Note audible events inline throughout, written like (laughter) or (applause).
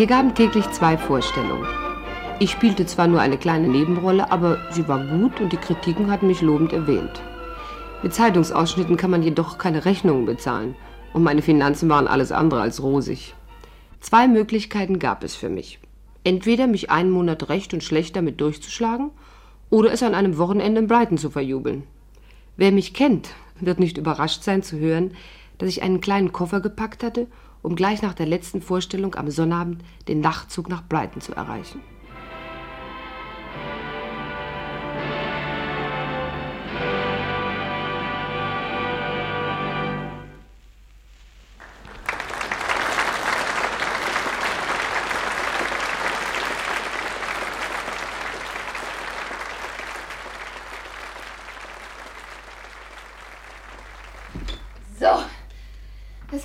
Wir gaben täglich zwei Vorstellungen. Ich spielte zwar nur eine kleine Nebenrolle, aber sie war gut und die Kritiken hatten mich lobend erwähnt. Mit Zeitungsausschnitten kann man jedoch keine Rechnungen bezahlen und meine Finanzen waren alles andere als rosig. Zwei Möglichkeiten gab es für mich. Entweder mich einen Monat recht und schlecht damit durchzuschlagen oder es an einem Wochenende in Brighton zu verjubeln. Wer mich kennt, wird nicht überrascht sein zu hören, dass ich einen kleinen Koffer gepackt hatte, um gleich nach der letzten Vorstellung am Sonnabend den Nachtzug nach Brighton zu erreichen.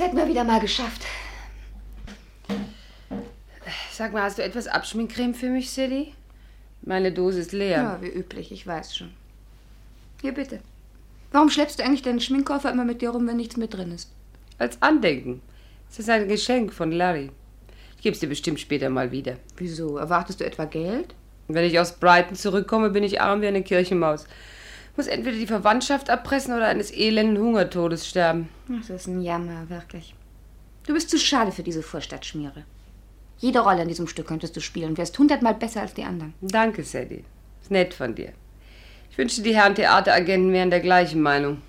Hätten wir wieder mal geschafft. Sag mal, hast du etwas Abschminkcreme für mich, Silly? Meine Dose ist leer. Ja, wie üblich, ich weiß schon. Hier bitte. Warum schleppst du eigentlich deinen Schminkkoffer immer mit dir rum, wenn nichts mit drin ist? Als Andenken. Es ist ein Geschenk von Larry. Ich gebe es dir bestimmt später mal wieder. Wieso? Erwartest du etwa Geld? Wenn ich aus Brighton zurückkomme, bin ich arm wie eine Kirchenmaus muss entweder die Verwandtschaft abpressen oder eines elenden Hungertodes sterben. Das ist ein Jammer, wirklich. Du bist zu schade für diese Vorstadtschmiere. Jede Rolle in diesem Stück könntest du spielen und wärst hundertmal besser als die anderen. Danke, Sadie. Ist nett von dir. Ich wünschte, die Herren Theateragenten wären der gleichen Meinung.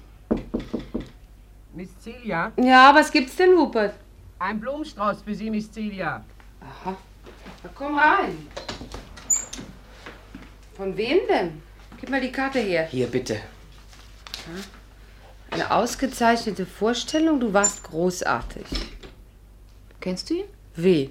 Miss Celia? Ja, was gibt's denn, Rupert? Ein Blumenstrauß für Sie, Miss Celia. Aha. Na, komm rein. Von wem denn? Gib mal die Karte her. Hier, bitte. Eine ausgezeichnete Vorstellung. Du warst großartig. Kennst du ihn? Wie?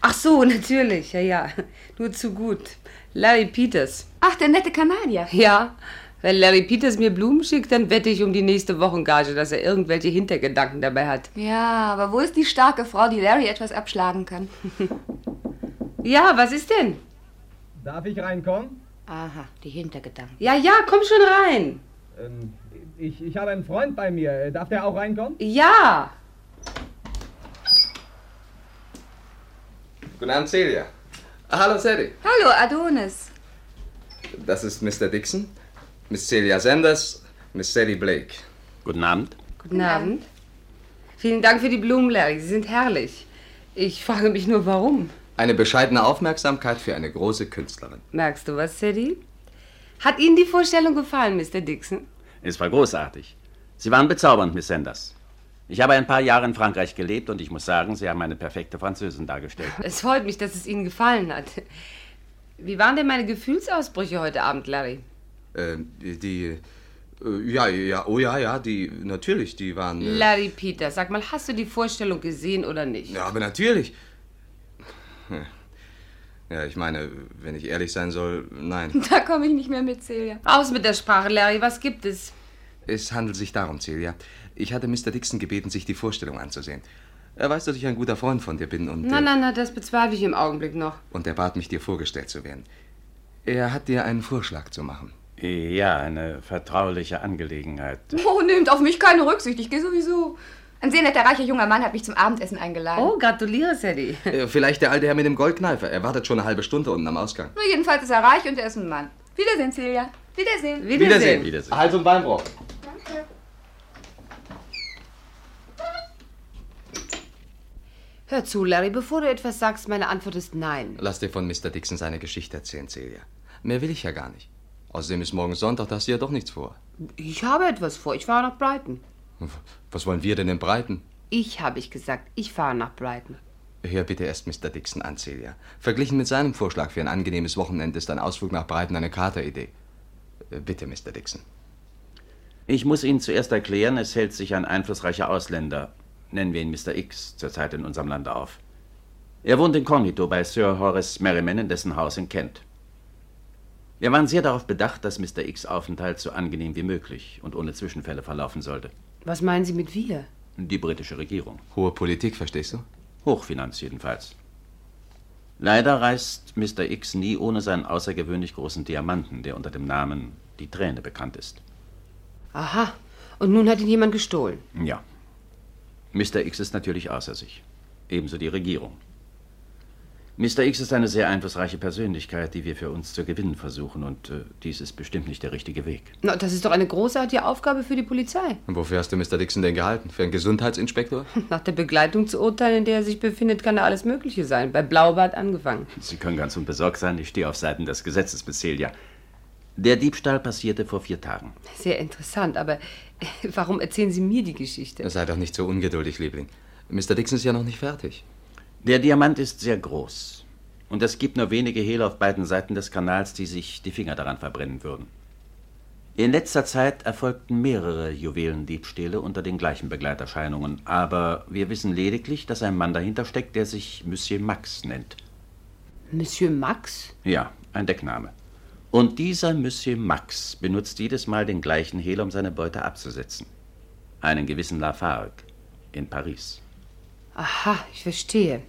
Ach so, (laughs) natürlich. Ja, ja. Nur zu gut. Larry Peters. Ach, der nette Kanadier. Ja. Wenn Larry Peters mir Blumen schickt, dann wette ich um die nächste Wochengage, dass er irgendwelche Hintergedanken dabei hat. Ja, aber wo ist die starke Frau, die Larry etwas abschlagen kann? (laughs) ja, was ist denn? Darf ich reinkommen? Aha, die Hintergedanken. Ja, ja, komm schon rein. Ähm, ich, ich habe einen Freund bei mir. Darf der auch reinkommen? Ja. Guten Abend, Celia. Ah, hallo, Sadie. Hallo, Adonis. Das ist Mr. Dixon, Miss Celia Sanders, Miss Sadie Blake. Guten Abend. Guten Abend. Vielen Dank für die Blumen, Larry. Sie sind herrlich. Ich frage mich nur, warum. Eine bescheidene Aufmerksamkeit für eine große Künstlerin. Merkst du was, Sadie? Hat Ihnen die Vorstellung gefallen, Mr. Dixon? Es war großartig. Sie waren bezaubernd, Miss Sanders. Ich habe ein paar Jahre in Frankreich gelebt und ich muss sagen, Sie haben eine perfekte Französin dargestellt. (laughs) Es freut mich, dass es Ihnen gefallen hat. Wie waren denn meine Gefühlsausbrüche heute Abend, Larry? Äh, die. Äh, ja, ja, oh ja, ja, die. Natürlich, die waren. Äh Larry Peter, sag mal, hast du die Vorstellung gesehen oder nicht? Ja, aber natürlich. (laughs) Ja, ich meine, wenn ich ehrlich sein soll, nein. (laughs) Da komme ich nicht mehr mit, Celia. Aus mit der Sprache, Larry. Was gibt es? Es handelt sich darum, Celia. Ich hatte Mr. Dixon gebeten, sich die Vorstellung anzusehen. Er weiß, dass ich ein guter Freund von dir bin und. Nein, nein, nein, das bezweifle ich im Augenblick noch. Und er bat mich, dir vorgestellt zu werden. Er hat dir einen Vorschlag zu machen. Ja, eine vertrauliche Angelegenheit. Oh, nehmt auf mich keine Rücksicht. Ich gehe sowieso. Ein sehr netter, reicher junger Mann hat mich zum Abendessen eingeladen. Oh, gratuliere, Sadie. Äh, vielleicht der alte Herr mit dem Goldkneifer. Er wartet schon eine halbe Stunde unten am Ausgang. Na, jedenfalls ist er reich und er ist ein Mann. Wiedersehen, Celia. Wiedersehen. Wiedersehen. Wiedersehen. Wiedersehen. Hals- und Beinbruch. Danke. Hör zu, Larry, bevor du etwas sagst, meine Antwort ist nein. Lass dir von Mr. Dixon seine Geschichte erzählen, Celia. Mehr will ich ja gar nicht. Außerdem ist morgen Sonntag, da hast du ja doch nichts vor. Ich habe etwas vor. Ich fahre nach Brighton. Was wollen wir denn in Brighton? Ich, habe ich gesagt. Ich fahre nach Brighton. Hör bitte erst Mr. Dixon an, Celia. Verglichen mit seinem Vorschlag für ein angenehmes Wochenende ist ein Ausflug nach Brighton eine Kateridee. Äh, Bitte, Mr. Dixon. Ich muss Ihnen zuerst erklären, es hält sich ein einflussreicher Ausländer, nennen wir ihn Mr. X, zurzeit in unserem Lande auf. Er wohnt inkognito bei Sir Horace Merriman in dessen Haus in Kent. Wir waren sehr darauf bedacht, dass Mr. X Aufenthalt so angenehm wie möglich und ohne Zwischenfälle verlaufen sollte. Was meinen Sie mit wir? Die britische Regierung. Hohe Politik, verstehst du? Hochfinanz jedenfalls. Leider reist Mr. X nie ohne seinen außergewöhnlich großen Diamanten, der unter dem Namen die Träne bekannt ist. Aha. Und nun hat ihn jemand gestohlen. Ja. Mr. X ist natürlich außer sich. Ebenso die Regierung. Mr. X ist eine sehr einflussreiche Persönlichkeit, die wir für uns zu gewinnen versuchen. Und äh, dies ist bestimmt nicht der richtige Weg. Na, das ist doch eine großartige Aufgabe für die Polizei. Und wofür hast du Mr. Dixon denn gehalten? Für einen Gesundheitsinspektor? (laughs) Nach der Begleitung zu urteilen, in der er sich befindet, kann da alles Mögliche sein. Bei Blaubart angefangen. Sie können ganz unbesorgt sein. Ich stehe auf Seiten des Gesetzes, Miss Celia. Der Diebstahl passierte vor vier Tagen. Sehr interessant, aber äh, warum erzählen Sie mir die Geschichte? Sei doch nicht so ungeduldig, Liebling. Mr. Dixon ist ja noch nicht fertig. Der Diamant ist sehr groß. Und es gibt nur wenige Hehler auf beiden Seiten des Kanals, die sich die Finger daran verbrennen würden. In letzter Zeit erfolgten mehrere Juwelendiebstähle unter den gleichen Begleiterscheinungen, aber wir wissen lediglich, dass ein Mann dahinter steckt, der sich Monsieur Max nennt. Monsieur Max? Ja, ein Deckname. Und dieser Monsieur Max benutzt jedes Mal den gleichen Hehler, um seine Beute abzusetzen. Einen gewissen Lafargue in Paris. Aha, ich verstehe.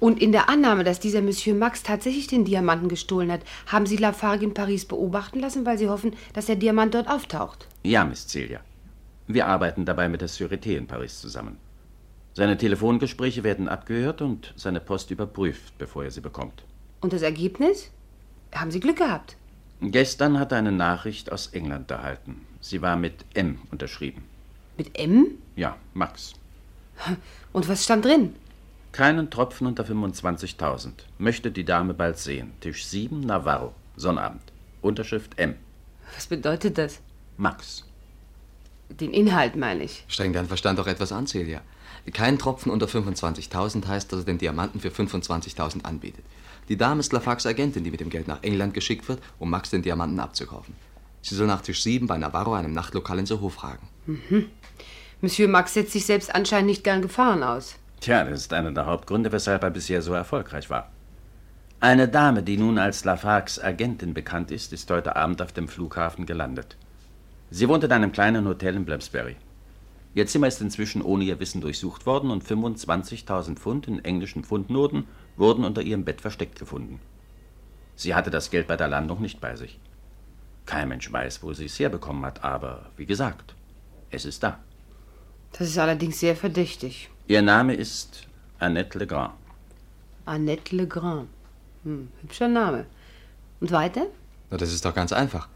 Und in der Annahme, dass dieser Monsieur Max tatsächlich den Diamanten gestohlen hat, haben Sie Lafargue in Paris beobachten lassen, weil Sie hoffen, dass der Diamant dort auftaucht. Ja, Miss Celia. Wir arbeiten dabei mit der Sûreté in Paris zusammen. Seine Telefongespräche werden abgehört und seine Post überprüft, bevor er sie bekommt. Und das Ergebnis? Haben Sie Glück gehabt? Gestern hat er eine Nachricht aus England erhalten. Sie war mit M unterschrieben. Mit M? Ja, Max. Und was stand drin? Keinen Tropfen unter 25.000. Möchte die Dame bald sehen. Tisch 7, Navarro. Sonnabend. Unterschrift M. Was bedeutet das? Max. Den Inhalt meine ich. Streng deinen Verstand doch etwas an, Celia. Kein Tropfen unter 25.000 heißt, dass er den Diamanten für 25.000 anbietet. Die Dame ist Lafargues Agentin, die mit dem Geld nach England geschickt wird, um Max den Diamanten abzukaufen. Sie soll nach Tisch 7 bei Navarro, einem Nachtlokal in Soho, fragen. Mhm. Monsieur Max setzt sich selbst anscheinend nicht gern Gefahren aus. Tja, das ist einer der Hauptgründe, weshalb er bisher so erfolgreich war. Eine Dame, die nun als Lafargues Agentin bekannt ist, ist heute Abend auf dem Flughafen gelandet. Sie wohnt in einem kleinen Hotel in Bloomsbury. Ihr Zimmer ist inzwischen ohne ihr Wissen durchsucht worden und 25.000 Pfund in englischen Pfundnoten wurden unter ihrem Bett versteckt gefunden. Sie hatte das Geld bei der Landung nicht bei sich. Kein Mensch weiß, wo sie es herbekommen hat, aber wie gesagt, es ist da. Das ist allerdings sehr verdächtig. Ihr Name ist Annette Legrand. Annette Legrand. Hm, hübscher Name. Und weiter? Na, das ist doch ganz einfach.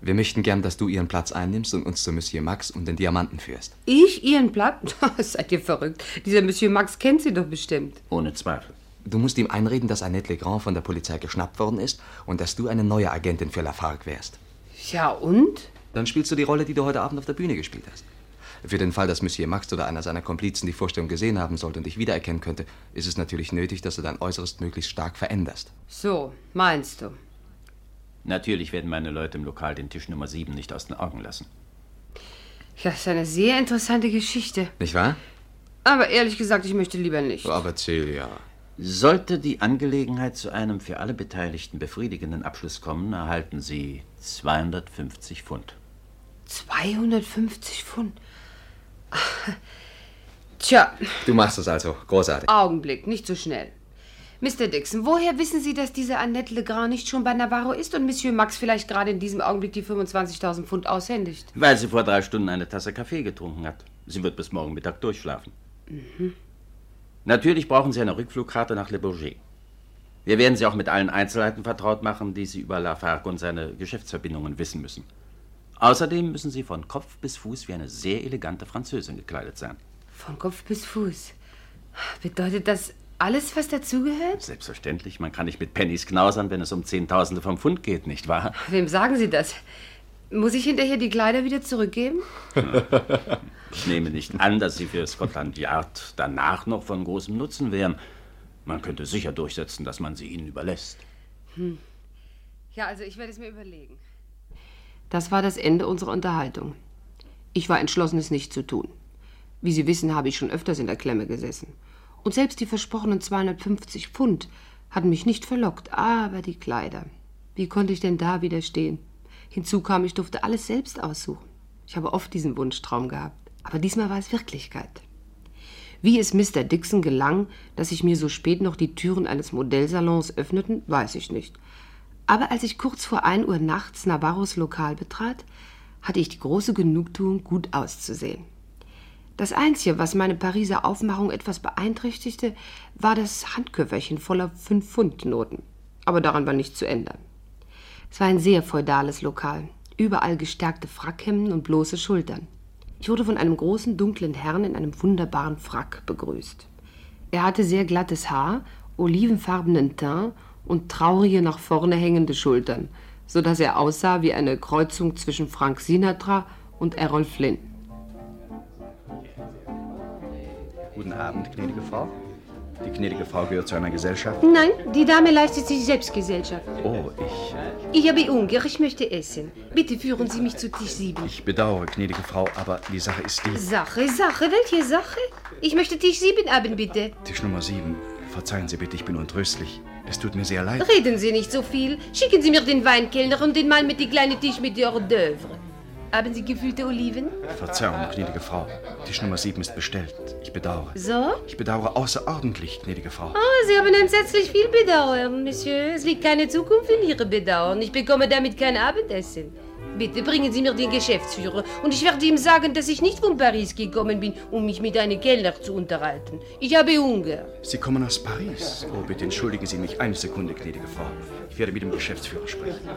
Wir möchten gern, dass du ihren Platz einnimmst und uns zu Monsieur Max und den Diamanten führst. Ich ihren Platz? (laughs) Seid ihr verrückt? Dieser Monsieur Max kennt sie doch bestimmt. Ohne Zweifel. Du musst ihm einreden, dass Annette Legrand von der Polizei geschnappt worden ist und dass du eine neue Agentin für Lafargue wärst. Ja, und? Dann spielst du die Rolle, die du heute Abend auf der Bühne gespielt hast. Für den Fall, dass Monsieur Max oder einer seiner Komplizen die Vorstellung gesehen haben sollte und dich wiedererkennen könnte, ist es natürlich nötig, dass du dein Äußeres möglichst stark veränderst. So, meinst du? Natürlich werden meine Leute im Lokal den Tisch Nummer 7 nicht aus den Augen lassen. Ja, das ist eine sehr interessante Geschichte. Nicht wahr? Aber ehrlich gesagt, ich möchte lieber nicht. Aber Celia. Sollte die Angelegenheit zu einem für alle Beteiligten befriedigenden Abschluss kommen, erhalten Sie 250 Pfund. 250 Pfund? (laughs) Tja. Du machst es also. Großartig. Augenblick, nicht so schnell. Mr. Dixon, woher wissen Sie, dass diese Annette Legrand nicht schon bei Navarro ist und Monsieur Max vielleicht gerade in diesem Augenblick die 25.000 Pfund aushändigt? Weil sie vor drei Stunden eine Tasse Kaffee getrunken hat. Sie wird bis morgen Mittag durchschlafen. Mhm. Natürlich brauchen Sie eine Rückflugkarte nach Le Bourget. Wir werden Sie auch mit allen Einzelheiten vertraut machen, die Sie über Lafargue und seine Geschäftsverbindungen wissen müssen. Außerdem müssen Sie von Kopf bis Fuß wie eine sehr elegante Französin gekleidet sein. Von Kopf bis Fuß. Bedeutet das alles, was dazugehört? Selbstverständlich. Man kann nicht mit Pennies knausern, wenn es um Zehntausende vom Pfund geht, nicht wahr? Wem sagen Sie das? Muss ich hinterher die Kleider wieder zurückgeben? Ich nehme nicht an, dass Sie für Scotland Yard danach noch von großem Nutzen wären. Man könnte sicher durchsetzen, dass man sie Ihnen überlässt. Hm. Ja, also ich werde es mir überlegen. Das war das Ende unserer Unterhaltung. Ich war entschlossen, es nicht zu tun. Wie Sie wissen, habe ich schon öfters in der Klemme gesessen. Und selbst die versprochenen 250 Pfund hatten mich nicht verlockt, aber die Kleider. Wie konnte ich denn da widerstehen? Hinzu kam, ich durfte alles selbst aussuchen. Ich habe oft diesen Wunschtraum gehabt, aber diesmal war es Wirklichkeit. Wie es Mr. Dixon gelang, dass sich mir so spät noch die Türen eines Modellsalons öffneten, weiß ich nicht. Aber als ich kurz vor 1 Uhr nachts Navarros Lokal betrat, hatte ich die große Genugtuung, gut auszusehen. Das Einzige, was meine Pariser Aufmachung etwas beeinträchtigte, war das Handköfferchen voller Fünf-Pfund-Noten. Aber daran war nichts zu ändern. Es war ein sehr feudales Lokal. Überall gestärkte Frackhemden und bloße Schultern. Ich wurde von einem großen, dunklen Herrn in einem wunderbaren Frack begrüßt. Er hatte sehr glattes Haar, olivenfarbenen Teint und traurige nach vorne hängende Schultern, so dass er aussah wie eine Kreuzung zwischen Frank Sinatra und Errol Flynn. Guten Abend, gnädige Frau. Die gnädige Frau gehört zu einer Gesellschaft. Nein, die Dame leistet sich selbst Gesellschaft. Oh, ich, Ich habe Hunger, ich möchte essen. Bitte führen Sie mich zu Tisch 7. ich bedauere, gnädige Frau, aber die Sache ist die. Sache, Sache, welche Sache? Ich möchte Tisch 7 haben, bitte. Tisch Nummer 7. Verzeihen Sie bitte, ich bin untröstlich. Es tut mir sehr leid. Reden Sie nicht so viel. Schicken Sie mir den Weinkellner und den Mann mit dem kleinen Tisch mit der Hors d'oeuvre. Haben Sie gefüllte Oliven? Verzeihung, gnädige Frau. Tisch Nummer 7 ist bestellt. Ich bedauere. So? Ich bedauere außerordentlich, gnädige Frau. Oh, Sie haben entsetzlich viel Bedauern, Monsieur. Es liegt keine Zukunft in Ihre Bedauern. Ich bekomme damit kein Abendessen. Bitte bringen Sie mir den Geschäftsführer und ich werde ihm sagen, dass ich nicht von Paris gekommen bin, um mich mit einem Kellner zu unterhalten. Ich habe Hunger. Sie kommen aus Paris. Oh, bitte entschuldigen Sie mich eine Sekunde, gnädige Frau. Ich werde mit dem Geschäftsführer sprechen.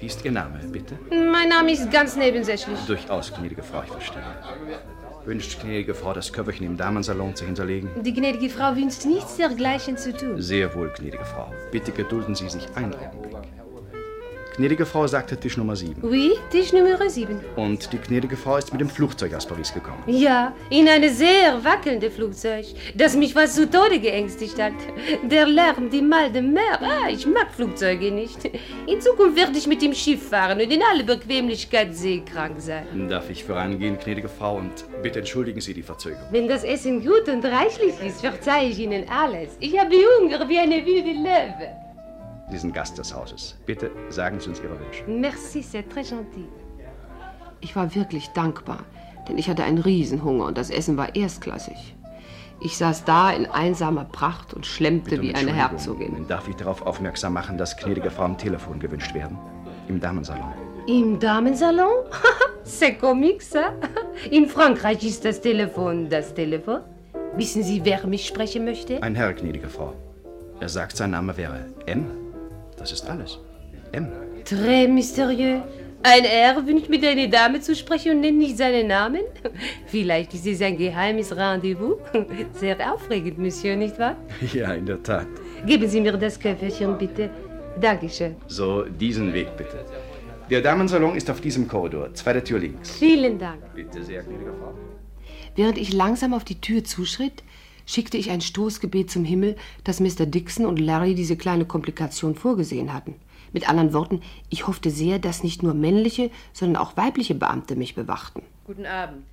Wie ist Ihr Name, bitte? Mein Name ist ganz nebensächlich. Durchaus, gnädige Frau, ich verstehe. Wünscht gnädige Frau, das Köfferchen im Damensalon zu hinterlegen? Die gnädige Frau wünscht nichts dergleichen zu tun. Sehr wohl, gnädige Frau. Bitte gedulden Sie sich einen Augenblick. Gnädige Frau sagte Tisch Nummer 7. Oui, Tisch Nummer 7. Und die gnädige Frau ist mit dem Flugzeug aus Paris gekommen. Ja, in ein sehr wackelnde Flugzeug, das mich fast zu Tode geängstigt hat. Der Lärm, die Malde Meer, ah, ich mag Flugzeuge nicht. In Zukunft werde ich mit dem Schiff fahren und in alle Bequemlichkeit seekrank sein. Darf ich vorangehen, gnädige Frau, und bitte entschuldigen Sie die Verzögerung. Wenn das Essen gut und reichlich ist, verzeihe ich Ihnen alles. Ich habe Hunger wie eine wilde Löwe. Sie sind Gast des Hauses. Bitte sagen Sie uns Ihre Wünsche. Merci, c'est très gentil. Ich war wirklich dankbar, denn ich hatte einen Riesenhunger und das Essen war erstklassig. Ich saß da in einsamer Pracht und schlemmte wie eine. Herzogin. Darf ich darauf aufmerksam machen, dass gnädige Frau am Telefon gewünscht werden? Im Damensalon. Im Damensalon? (laughs) C'est comique, ça. In Frankreich ist das Telefon das Telefon. Wissen Sie, wer mich sprechen möchte? Ein Herr, gnädige Frau. Er sagt, sein Name wäre M. Das ist alles. M. Très mystérieux. Ein Herr wünscht mit einer Dame zu sprechen und nennt nicht seinen Namen? (laughs) Vielleicht ist es ein geheimes Rendezvous. (laughs) Sehr aufregend, Monsieur, nicht wahr? (laughs) Ja, in der Tat. Geben Sie mir das Köfferchen, bitte. Dankeschön. So, diesen Weg bitte. Der Damensalon ist auf diesem Korridor, zweite Tür links. Vielen Dank. Bitte sehr, gnädige Frau. Während ich langsam auf die Tür zuschritt, schickte ich ein Stoßgebet zum Himmel, dass Mr. Dixon und Larry diese kleine Komplikation vorgesehen hatten. Mit anderen Worten, ich hoffte sehr, dass nicht nur männliche, sondern auch weibliche Beamte mich bewachten. Guten Abend.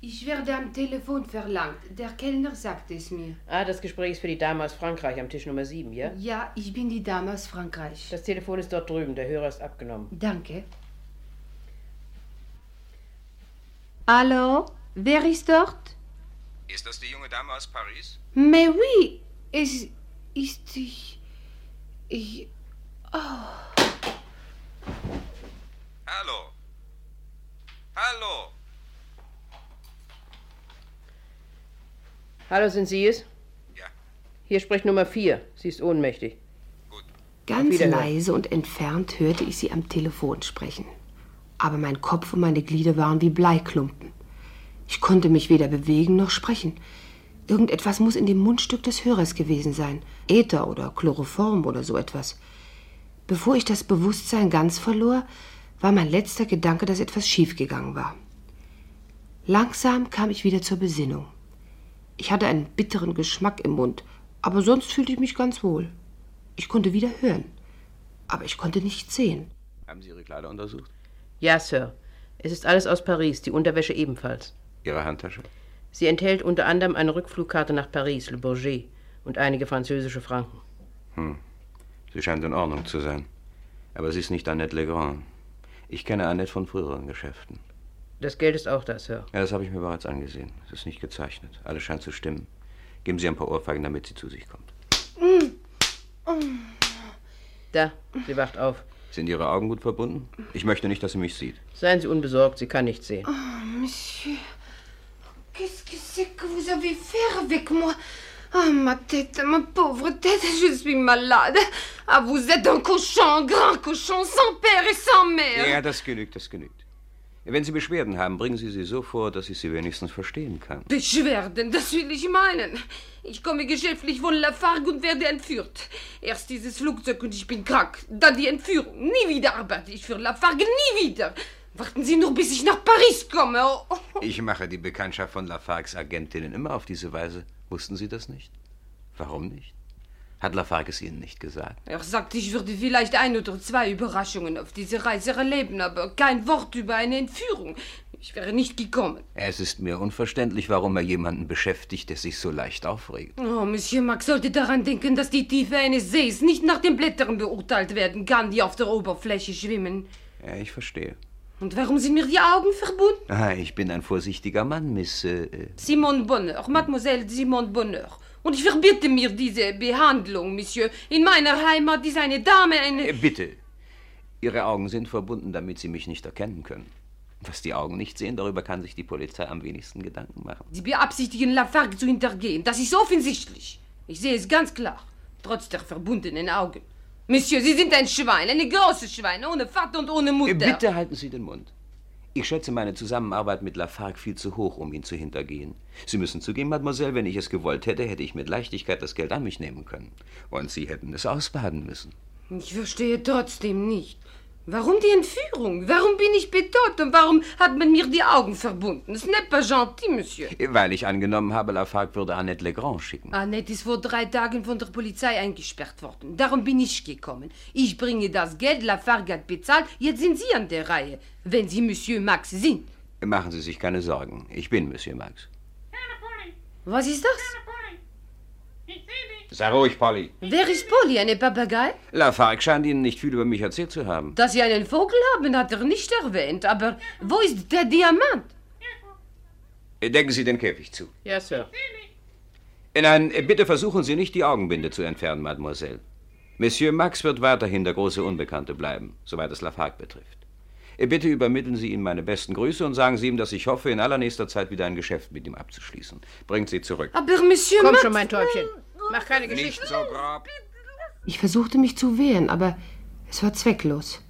Ich werde am Telefon verlangt. Der Kellner sagte es mir. Ah, das Gespräch ist für die Dame aus Frankreich am Tisch Nummer 7, ja? Ja, ich bin die Dame aus Frankreich. Das Telefon ist dort drüben, der Hörer ist abgenommen. Danke. Hallo, wer ist dort? Ist das die junge Dame aus Paris? Mais oui, es ist ich. Ich. Hallo? Hallo? Hallo, sind Sie es? Ja. Hier spricht Nummer 4. Sie ist ohnmächtig. Ganz Wiederhören. leise und entfernt hörte ich sie am Telefon sprechen. Aber mein Kopf und meine Glieder waren wie Bleiklumpen. Ich konnte mich weder bewegen noch sprechen. Irgendetwas muss in dem Mundstück des Hörers gewesen sein. Äther oder Chloroform oder so etwas. Bevor ich das Bewusstsein ganz verlor, war mein letzter Gedanke, dass etwas schiefgegangen war. Langsam kam ich wieder zur Besinnung. Ich hatte einen bitteren Geschmack im Mund, aber sonst fühlte ich mich ganz wohl. Ich konnte wieder hören, aber ich konnte nichts sehen. Haben Sie Ihre Kleider untersucht? Ja, Sir. Es ist alles aus Paris, die Unterwäsche ebenfalls. Ihre Handtasche? Sie enthält unter anderem eine Rückflugkarte nach Paris, Le Bourget, und einige französische Franken. Hm. Sie scheint in Ordnung zu sein. Aber sie ist nicht Annette Legrand. Ich kenne Annette von früheren Geschäften. Das Geld ist auch da, Sir. Ja, das habe ich mir bereits angesehen. Es ist nicht gezeichnet. Alles scheint zu stimmen. Geben Sie ein paar Ohrfeigen, damit sie zu sich kommt. Da, sie wacht auf. Sind Ihre Augen gut verbunden? Ich möchte nicht, dass sie mich sieht. Seien Sie unbesorgt, sie kann nichts sehen. Monsieur, Qu'est-ce que c'est que vous avez fait avec moi Ah, ma tête, ma pauvre tête, (laughs) je suis malade. Ah, vous êtes un cochon, un grand cochon, sans père et sans mère. Ja, das genügt, das genügt. Wenn Sie Beschwerden haben, bringen Sie sie so vor, dass ich sie wenigstens verstehen kann. Beschwerden, das will ich meinen. Ich komme geschäftlich von Lafargue und werde entführt. Erst dieses Flugzeug und ich bin krank. Dann die Entführung. Nie wieder arbeite ich für Lafargue, nie wieder. Warten Sie nur, bis ich nach Paris komme. Oh. Ich mache die Bekanntschaft von Lafargues Agentinnen immer auf diese Weise. Wussten Sie das nicht? Warum nicht? Hat Lafargue es Ihnen nicht gesagt? Er sagte, ich würde vielleicht ein oder zwei Überraschungen auf diese Reise erleben, aber kein Wort über eine Entführung. Ich wäre nicht gekommen. Es ist mir unverständlich, warum er jemanden beschäftigt, der sich so leicht aufregt. Oh, Monsieur Max sollte daran denken, dass die Tiefe eines Sees nicht nach den Blättern beurteilt werden kann, die auf der Oberfläche schwimmen. Ja, ich verstehe. Und warum sind mir die Augen verbunden? Ah, ich bin ein vorsichtiger Mann, Miss. Äh, Simone Bonheur, Mademoiselle Simone Bonheur. Und ich verbitte mir diese Behandlung, Monsieur. In meiner Heimat ist eine Dame eine... äh, bitte. Ihre Augen sind verbunden, damit Sie mich nicht erkennen können. Was die Augen nicht sehen, darüber kann sich die Polizei am wenigsten Gedanken machen. Sie beabsichtigen, Lafargue zu hintergehen. Das ist offensichtlich. Ich sehe es ganz klar. Trotz der verbundenen Augen. Monsieur, Sie sind ein Schwein, eine große Schwein, ohne Vater und ohne Mutter. Äh, Bitte halten Sie den Mund. Ich schätze meine Zusammenarbeit mit Lafargue viel zu hoch, um ihn zu hintergehen. Sie müssen zugeben, Mademoiselle, wenn ich es gewollt hätte, hätte ich mit Leichtigkeit das Geld an mich nehmen können. Und Sie hätten es ausbaden müssen. Ich verstehe trotzdem nicht. Warum die Entführung? Warum bin ich bedroht und warum hat man mir die Augen verbunden? Ce n'est pas gentil, Monsieur. Weil ich angenommen habe, Lafargue würde Annette Legrand schicken. Annette ist vor drei Tagen von der Polizei eingesperrt worden. Darum bin ich gekommen. Ich bringe das Geld, Lafargue hat bezahlt. Jetzt sind Sie an der Reihe, wenn Sie Monsieur Max sind. Machen Sie sich keine Sorgen. Ich bin Monsieur Max. Was ist das? Sei ruhig, Polly. Wer ist Polly, eine Papagei? Lafargue scheint Ihnen nicht viel über mich erzählt zu haben. Dass Sie einen Vogel haben, hat er nicht erwähnt. Aber wo ist der Diamant? Decken Sie den Käfig zu. Ja, Sir. Nein, bitte versuchen Sie nicht, die Augenbinde zu entfernen, Mademoiselle. Monsieur Max wird weiterhin der große Unbekannte bleiben, soweit es Lafargue betrifft. Bitte übermitteln Sie ihm meine besten Grüße und sagen Sie ihm, dass ich hoffe, in allernächster Zeit wieder ein Geschäft mit ihm abzuschließen. Bringt sie zurück. Aber Monsieur Komm schon, mein Täubchen. Mach keine Geschichten. so grob. Ich versuchte mich zu wehren, aber es war zwecklos.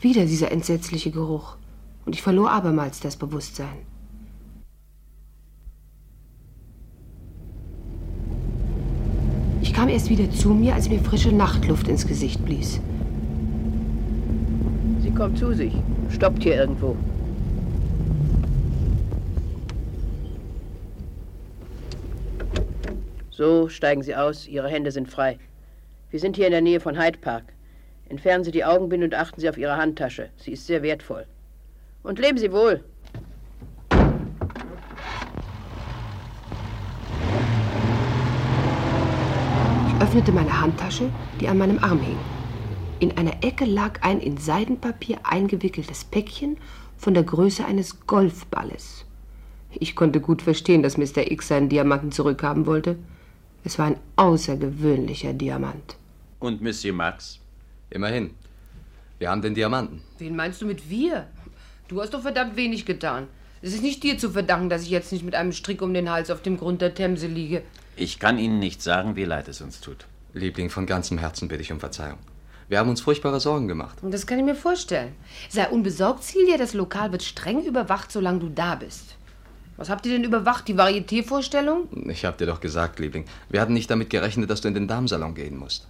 Wieder dieser entsetzliche Geruch. Und ich verlor abermals das Bewusstsein. Ich kam erst wieder zu mir, als mir frische Nachtluft ins Gesicht blies. Kommt zu sich. Stoppt hier irgendwo. So, steigen Sie aus. Ihre Hände sind frei. Wir sind hier in der Nähe von Hyde Park. Entfernen Sie die Augenbinde und achten Sie auf Ihre Handtasche. Sie ist sehr wertvoll. Und leben Sie wohl. Ich öffnete meine Handtasche, die an meinem Arm hing. In einer Ecke lag ein in Seidenpapier eingewickeltes Päckchen von der Größe eines Golfballes. Ich konnte gut verstehen, dass Mr. X seinen Diamanten zurückhaben wollte. Es war ein außergewöhnlicher Diamant. Und Monsieur Max? Immerhin. Wir haben den Diamanten. Wen meinst du mit wir? Du hast doch verdammt wenig getan. Es ist nicht dir zu verdanken, dass ich jetzt nicht mit einem Strick um den Hals auf dem Grund der Themse liege. Ich kann Ihnen nicht sagen, wie leid es uns tut. Liebling, von ganzem Herzen bitte ich um Verzeihung. Wir haben uns furchtbare Sorgen gemacht. Und das kann ich mir vorstellen. Sei unbesorgt, Celia, das Lokal wird streng überwacht, solange du da bist. Was habt ihr denn überwacht? Die Varieté-Vorstellung? Ich hab dir doch gesagt, Liebling, wir hatten nicht damit gerechnet, dass du in den Damensalon gehen musst.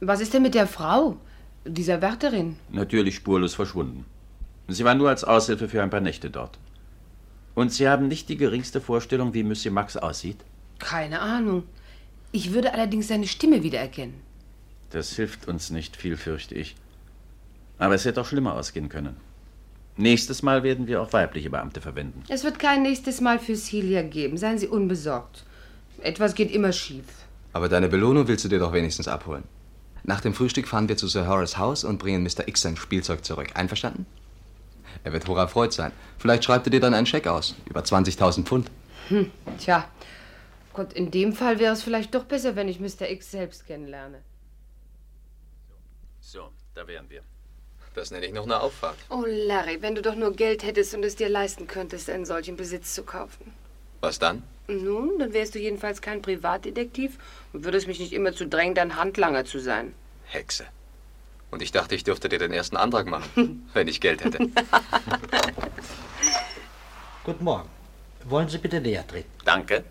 Was ist denn mit der Frau? Dieser Wärterin? Natürlich spurlos verschwunden. Sie war nur als Aushilfe für ein paar Nächte dort. Und Sie haben nicht die geringste Vorstellung, wie Monsieur Max aussieht? Keine Ahnung. Ich würde allerdings seine Stimme wiedererkennen. Das hilft uns nicht viel, fürchte ich. Aber es hätte auch schlimmer ausgehen können. Nächstes Mal werden wir auch weibliche Beamte verwenden. Es wird kein nächstes Mal für Celia geben. Seien Sie unbesorgt. Etwas geht immer schief. Aber deine Belohnung willst du dir doch wenigstens abholen. Nach dem Frühstück fahren wir zu Sir Horace Haus und bringen Mr. X sein Spielzeug zurück. Einverstanden? Er wird hocherfreut sein. Vielleicht schreibt er dir dann einen Scheck aus. Über 20.000 Pfund. Hm, tja. Gott, in dem Fall wäre es vielleicht doch besser, wenn ich Mr. X selbst kennenlerne. So, da wären wir. Das nenne ich noch eine Auffahrt. Oh, Larry, wenn du doch nur Geld hättest und es dir leisten könntest, einen solchen Besitz zu kaufen. Was dann? Nun, dann wärst du jedenfalls kein Privatdetektiv und würdest mich nicht immer zu drängen, dein Handlanger zu sein. Hexe. Und ich dachte, ich dürfte dir den ersten Antrag machen, (laughs) wenn ich Geld hätte. (laughs) Guten Morgen. Wollen Sie bitte näher treten? Danke.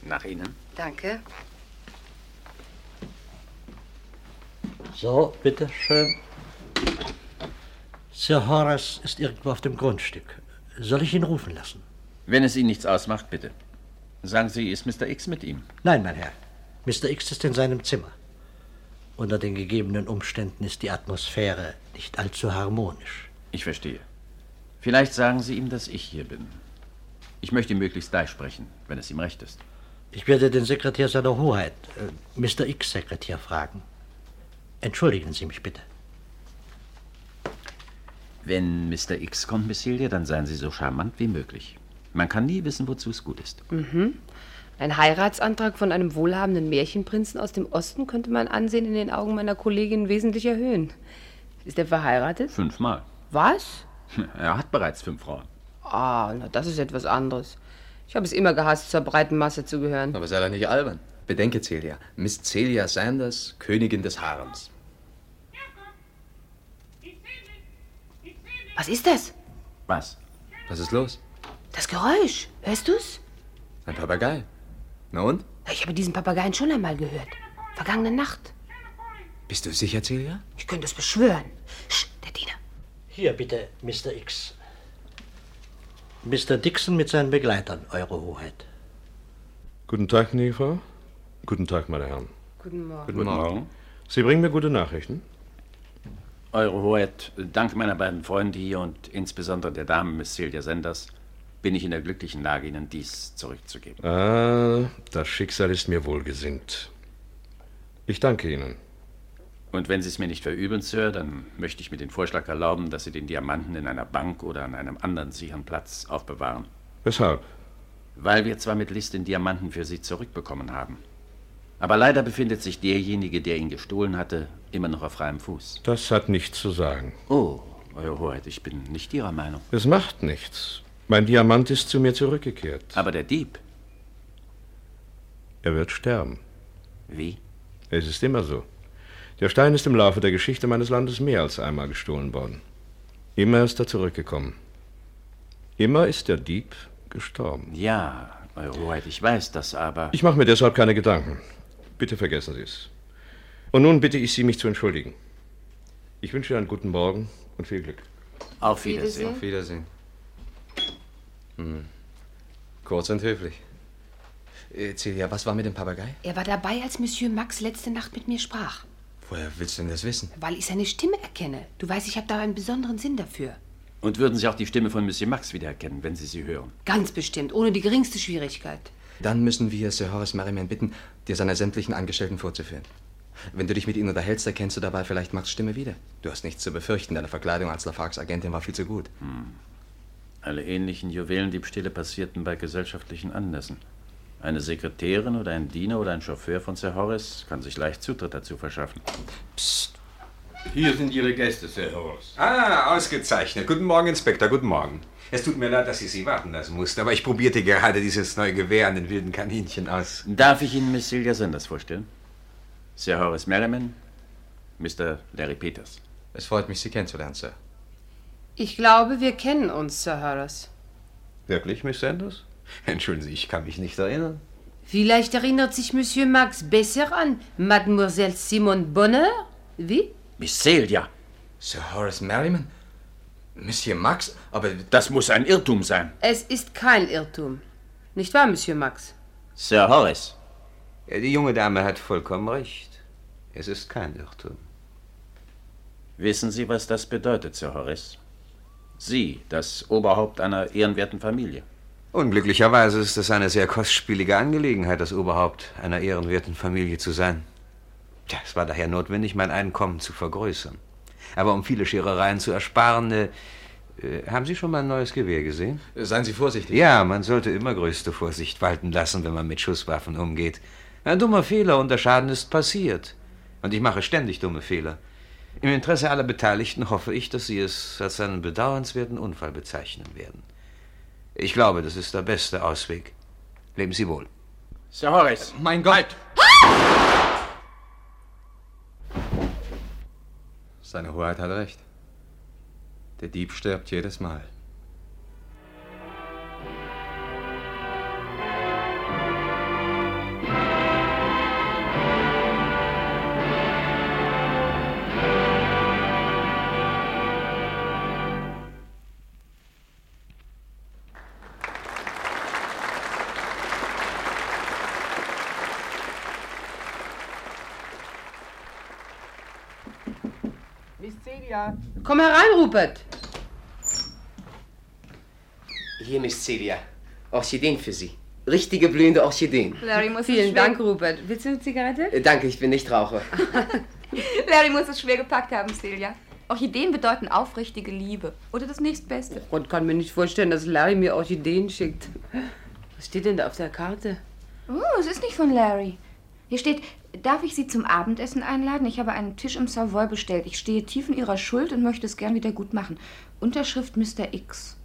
Nach Ihnen. Danke. So, bitteschön. Sir Horace ist irgendwo auf dem Grundstück. Soll ich ihn rufen lassen? Wenn es Ihnen nichts ausmacht, bitte. Sagen Sie, ist Mr. X mit ihm? Nein, mein Herr. Mr. X ist in seinem Zimmer. Unter den gegebenen Umständen ist die Atmosphäre nicht allzu harmonisch. Ich verstehe. Vielleicht sagen Sie ihm, dass ich hier bin. Ich möchte ihm möglichst gleich sprechen, wenn es ihm recht ist. Ich werde den Sekretär seiner Hoheit, äh, Mr. X Sekretär, fragen. Entschuldigen Sie mich bitte. Wenn Mr. X kommt, Miss Celia, dann seien Sie so charmant wie möglich. Man kann nie wissen, wozu es gut ist. Mhm. Ein Heiratsantrag von einem wohlhabenden Märchenprinzen aus dem Osten könnte mein Ansehen in den Augen meiner Kollegin wesentlich erhöhen. Ist er verheiratet? Fünfmal. Was? Er hat bereits fünf Frauen. Ah, na, das ist etwas anderes. Ich habe es immer gehasst, zur breiten Masse zu gehören. Aber sei doch nicht albern. Bedenke, Celia. Miss Celia Sanders, Königin des Harems. Was ist das? Was? Was ist los? Das Geräusch. Hörst du's? Ein Papagei. Na und? Ich habe diesen Papageien schon einmal gehört. Vergangene Nacht. Bist du sicher, Celia? Ich könnte es beschwören. Sch, der Diener. Hier bitte, Mr. X. Mr. Dixon mit seinen Begleitern, Eure Hoheit. Guten Tag, gnädige Frau. Guten Tag, meine Herren. Guten Morgen. Guten Morgen. Sie bringen mir gute Nachrichten? Eure Hoheit, dank meiner beiden Freunde hier und insbesondere der Dame Miss Celia Sanders bin ich in der glücklichen Lage, Ihnen dies zurückzugeben. Ah, das Schicksal ist mir wohlgesinnt. Ich danke Ihnen. Und wenn Sie es mir nicht verübeln, Sir, dann möchte ich mir den Vorschlag erlauben, dass Sie den Diamanten in einer Bank oder an einem anderen sicheren Platz aufbewahren. Weshalb? Weil wir zwar mit List den Diamanten für Sie zurückbekommen haben. Aber leider befindet sich derjenige, der ihn gestohlen hatte, immer noch auf freiem Fuß. Das hat nichts zu sagen. Oh, Eure Hoheit, ich bin nicht Ihrer Meinung. Es macht nichts. Mein Diamant ist zu mir zurückgekehrt. Aber der Dieb. Er wird sterben. Wie? Es ist immer so. Der Stein ist im Laufe der Geschichte meines Landes mehr als einmal gestohlen worden. Immer ist er zurückgekommen. Immer ist der Dieb gestorben. Ja, Eure Hoheit, ich weiß das, aber. Ich mache mir deshalb keine Gedanken. Bitte vergessen Sie es. Und nun bitte ich Sie, mich zu entschuldigen. Ich wünsche Ihnen einen guten Morgen und viel Glück. Auf Wiedersehen. Auf Wiedersehen. Hm. Kurz und höflich. Äh, Celia, was war mit dem Papagei? Er war dabei, als Monsieur Max letzte Nacht mit mir sprach. Woher willst du denn das wissen? Weil ich seine Stimme erkenne. Du weißt, ich habe da einen besonderen Sinn dafür. Und würden Sie auch die Stimme von Monsieur Max wiedererkennen, wenn Sie sie hören? Ganz bestimmt, ohne die geringste Schwierigkeit. Dann müssen wir Sir Horace Merriman bitten, dir seine sämtlichen Angestellten vorzuführen. Wenn du dich mit ihnen unterhältst, erkennst du dabei vielleicht Max Stimme wieder. Du hast nichts zu befürchten, deine Verkleidung als Lafargs Agentin war viel zu gut. Hm. Alle ähnlichen Juwelendiebstähle passierten bei gesellschaftlichen Anlässen. Eine Sekretärin oder ein Diener oder ein Chauffeur von Sir Horace kann sich leicht Zutritt dazu verschaffen. Psst. Hier sind Ihre Gäste, Sir Horace. Ah, ausgezeichnet. Guten Morgen, Inspektor. Guten Morgen. Es tut mir leid, dass ich Sie warten lassen musste, aber ich probierte gerade dieses neue Gewehr an den wilden Kaninchen aus. Darf ich Ihnen Miss Celia Sanders vorstellen? Sir Horace Merriman, Mr. Larry Peters. Es freut mich, Sie kennenzulernen, Sir. Ich glaube, wir kennen uns, Sir Horace. Wirklich, Miss Sanders? Entschuldigen Sie, ich kann mich nicht erinnern. Vielleicht erinnert sich Monsieur Max besser an Mademoiselle Simone Bonheur? Wie? Miss Celia. Sir Horace Merriman? Monsieur Max? Aber das muss ein Irrtum sein. Es ist kein Irrtum. Nicht wahr, Monsieur Max? Sir Horace. Ja, die junge Dame hat vollkommen recht. Es ist kein Irrtum. Wissen Sie, was das bedeutet, Sir Horace? Sie, das Oberhaupt einer ehrenwerten Familie. Unglücklicherweise ist es eine sehr kostspielige Angelegenheit, das Oberhaupt einer ehrenwerten Familie zu sein. Ja, es war daher notwendig, mein Einkommen zu vergrößern. Aber um viele Scherereien zu ersparen, äh, äh, haben Sie schon mal ein neues Gewehr gesehen? Seien Sie vorsichtig. Ja, man sollte immer größte Vorsicht walten lassen, wenn man mit Schusswaffen umgeht. Ein dummer Fehler und der Schaden ist passiert. Und ich mache ständig dumme Fehler. Im Interesse aller Beteiligten hoffe ich, dass Sie es als einen bedauernswerten Unfall bezeichnen werden. Ich glaube, das ist der beste Ausweg. Leben Sie wohl. Sir Horace. Mein Gott! Seine Hoheit hat recht. Der Dieb stirbt jedes Mal. Celia. Komm herein, Rupert. Hier, Miss Celia. Orchideen für Sie. Richtige blühende Orchideen. Larry muss Vielen es schwer, Dank, Rupert. Willst du eine Zigarette? Äh, danke, ich bin nicht Raucher. (laughs) Larry muss es schwer gepackt haben, Celia. Orchideen bedeuten aufrichtige Liebe. Oder das nächstbeste. Gott kann mir nicht vorstellen, dass Larry mir Orchideen schickt. Was steht denn da auf der Karte? Oh, es ist nicht von Larry. Hier steht, darf ich Sie zum Abendessen einladen? Ich habe einen Tisch im Savoy bestellt. Ich stehe tief in Ihrer Schuld und möchte es gern wieder gut machen. Unterschrift Mr. X.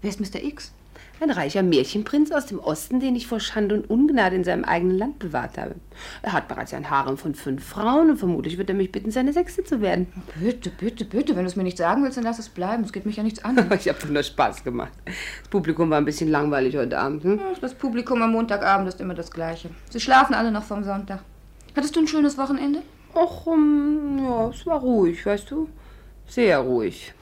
Wer ist Mr. X? Ein reicher Märchenprinz aus dem Osten, den ich vor Schande und Ungnade in seinem eigenen Land bewahrt habe. Er hat bereits ein Harem von fünf Frauen und vermutlich wird er mich bitten, seine Sechste zu werden. Bitte, bitte, bitte. Wenn du es mir nicht sagen willst, dann lass es bleiben. Es geht mich ja nichts an. (laughs) Ich habe doch nur Spaß gemacht. Das Publikum war ein bisschen langweilig heute Abend. Hm? Das Publikum am Montagabend ist immer das Gleiche. Sie schlafen alle noch vom Sonntag. Hattest du ein schönes Wochenende? Och, um, ja, es war ruhig, weißt du? Sehr ruhig.